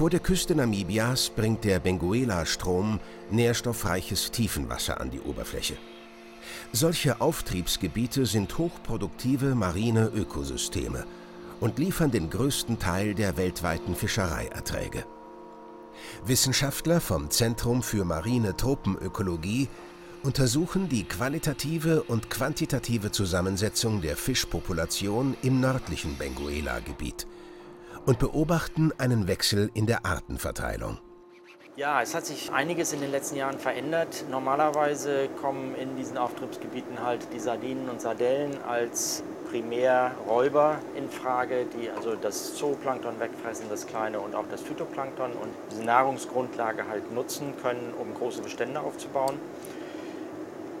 Vor der Küste Namibias bringt der Benguela-Strom nährstoffreiches Tiefenwasser an die Oberfläche. Solche Auftriebsgebiete sind hochproduktive marine Ökosysteme und liefern den größten Teil der weltweiten Fischereierträge. Wissenschaftler vom Zentrum für marine Tropenökologie untersuchen die qualitative und quantitative Zusammensetzung der Fischpopulation im nördlichen Benguela-Gebiet und beobachten einen Wechsel in der Artenverteilung. Ja, es hat sich einiges in den letzten Jahren verändert. Normalerweise kommen in diesen Auftriebsgebieten halt die Sardinen und Sardellen als Primärräuber in Frage, die also das Zooplankton wegfressen, das kleine und auch das Phytoplankton und diese Nahrungsgrundlage halt nutzen können, um große Bestände aufzubauen.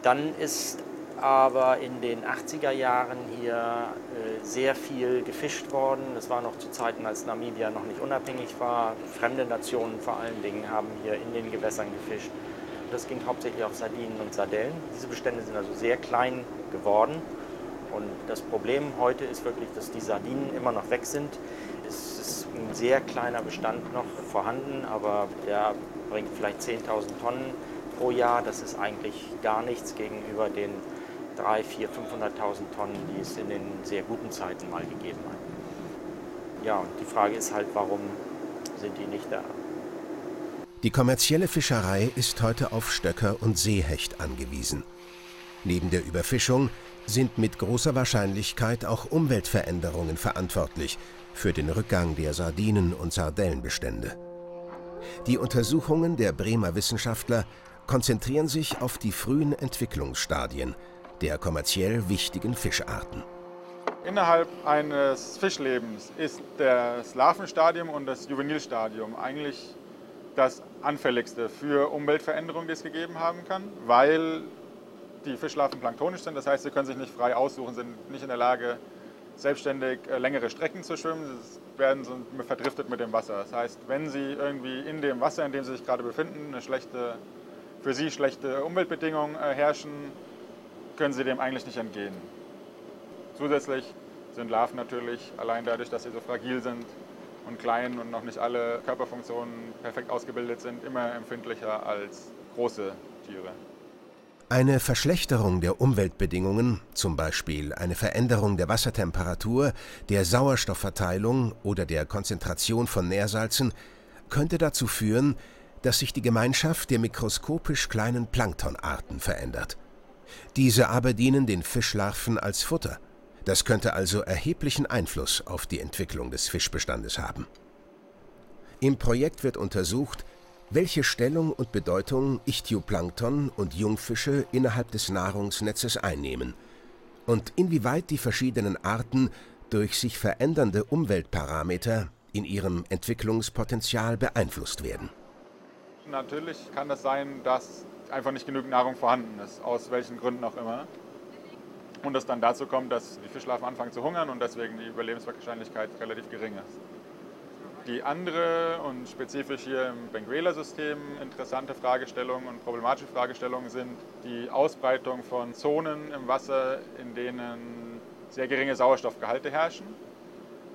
Dann ist aber in den 80er Jahren hier äh, sehr viel gefischt worden. Das war noch zu Zeiten, als Namibia noch nicht unabhängig war. Fremde Nationen vor allen Dingen haben hier in den Gewässern gefischt. Das ging hauptsächlich auf Sardinen und Sardellen. Diese Bestände sind also sehr klein geworden. Und das Problem heute ist wirklich, dass die Sardinen immer noch weg sind. Es ist ein sehr kleiner Bestand noch vorhanden, aber der bringt vielleicht 10.000 Tonnen pro Jahr. Das ist eigentlich gar nichts gegenüber den 3, 4, 500.000 Tonnen, die es in den sehr guten Zeiten mal gegeben hat. Ja, und die Frage ist halt, warum sind die nicht da? Die kommerzielle Fischerei ist heute auf Stöcker und Seehecht angewiesen. Neben der Überfischung sind mit großer Wahrscheinlichkeit auch Umweltveränderungen verantwortlich für den Rückgang der Sardinen- und Sardellenbestände. Die Untersuchungen der Bremer Wissenschaftler konzentrieren sich auf die frühen Entwicklungsstadien der kommerziell wichtigen Fischarten. Innerhalb eines Fischlebens ist das Larvenstadium und das Juvenilstadium eigentlich das anfälligste für Umweltveränderungen, die es gegeben haben kann, weil die Fischlarven planktonisch sind. Das heißt, sie können sich nicht frei aussuchen, sind nicht in der Lage, selbstständig äh, längere Strecken zu schwimmen. Sie werden verdriftet mit dem Wasser. Das heißt, wenn sie irgendwie in dem Wasser, in dem sie sich gerade befinden, eine schlechte, für sie schlechte Umweltbedingungen äh, herrschen, können sie dem eigentlich nicht entgehen. Zusätzlich sind Larven natürlich, allein dadurch, dass sie so fragil sind und klein und noch nicht alle Körperfunktionen perfekt ausgebildet sind, immer empfindlicher als große Tiere. Eine Verschlechterung der Umweltbedingungen, zum Beispiel eine Veränderung der Wassertemperatur, der Sauerstoffverteilung oder der Konzentration von Nährsalzen, könnte dazu führen, dass sich die Gemeinschaft der mikroskopisch kleinen Planktonarten verändert. Diese aber dienen den Fischlarven als Futter. Das könnte also erheblichen Einfluss auf die Entwicklung des Fischbestandes haben. Im Projekt wird untersucht, welche Stellung und Bedeutung Ichtioplankton und Jungfische innerhalb des Nahrungsnetzes einnehmen und inwieweit die verschiedenen Arten durch sich verändernde Umweltparameter in ihrem Entwicklungspotenzial beeinflusst werden. Natürlich kann es sein, dass einfach nicht genügend Nahrung vorhanden ist, aus welchen Gründen auch immer. Und es dann dazu kommt, dass die Fischlarven anfangen zu hungern und deswegen die Überlebenswahrscheinlichkeit relativ gering ist. Die andere und spezifisch hier im Benguela-System interessante Fragestellungen und problematische Fragestellungen sind die Ausbreitung von Zonen im Wasser, in denen sehr geringe Sauerstoffgehalte herrschen.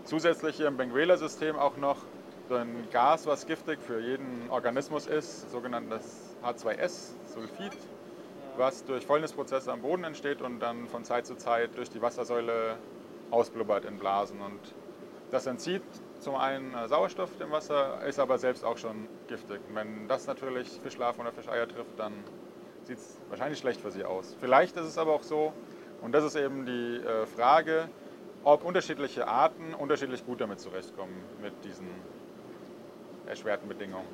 Zusätzlich hier im Benguela-System auch noch ein Gas, was giftig für jeden Organismus ist, sogenanntes H2S, Sulfid, was durch Fäulnisprozesse am Boden entsteht und dann von Zeit zu Zeit durch die Wassersäule ausblubbert in Blasen. Und das entzieht zum einen äh, Sauerstoff dem Wasser, ist aber selbst auch schon giftig. Wenn das natürlich Fischlarven oder Fischeier trifft, dann sieht es wahrscheinlich schlecht für sie aus. Vielleicht ist es aber auch so, und das ist eben die äh, Frage, ob unterschiedliche Arten unterschiedlich gut damit zurechtkommen, mit diesen erschwerten Bedingungen.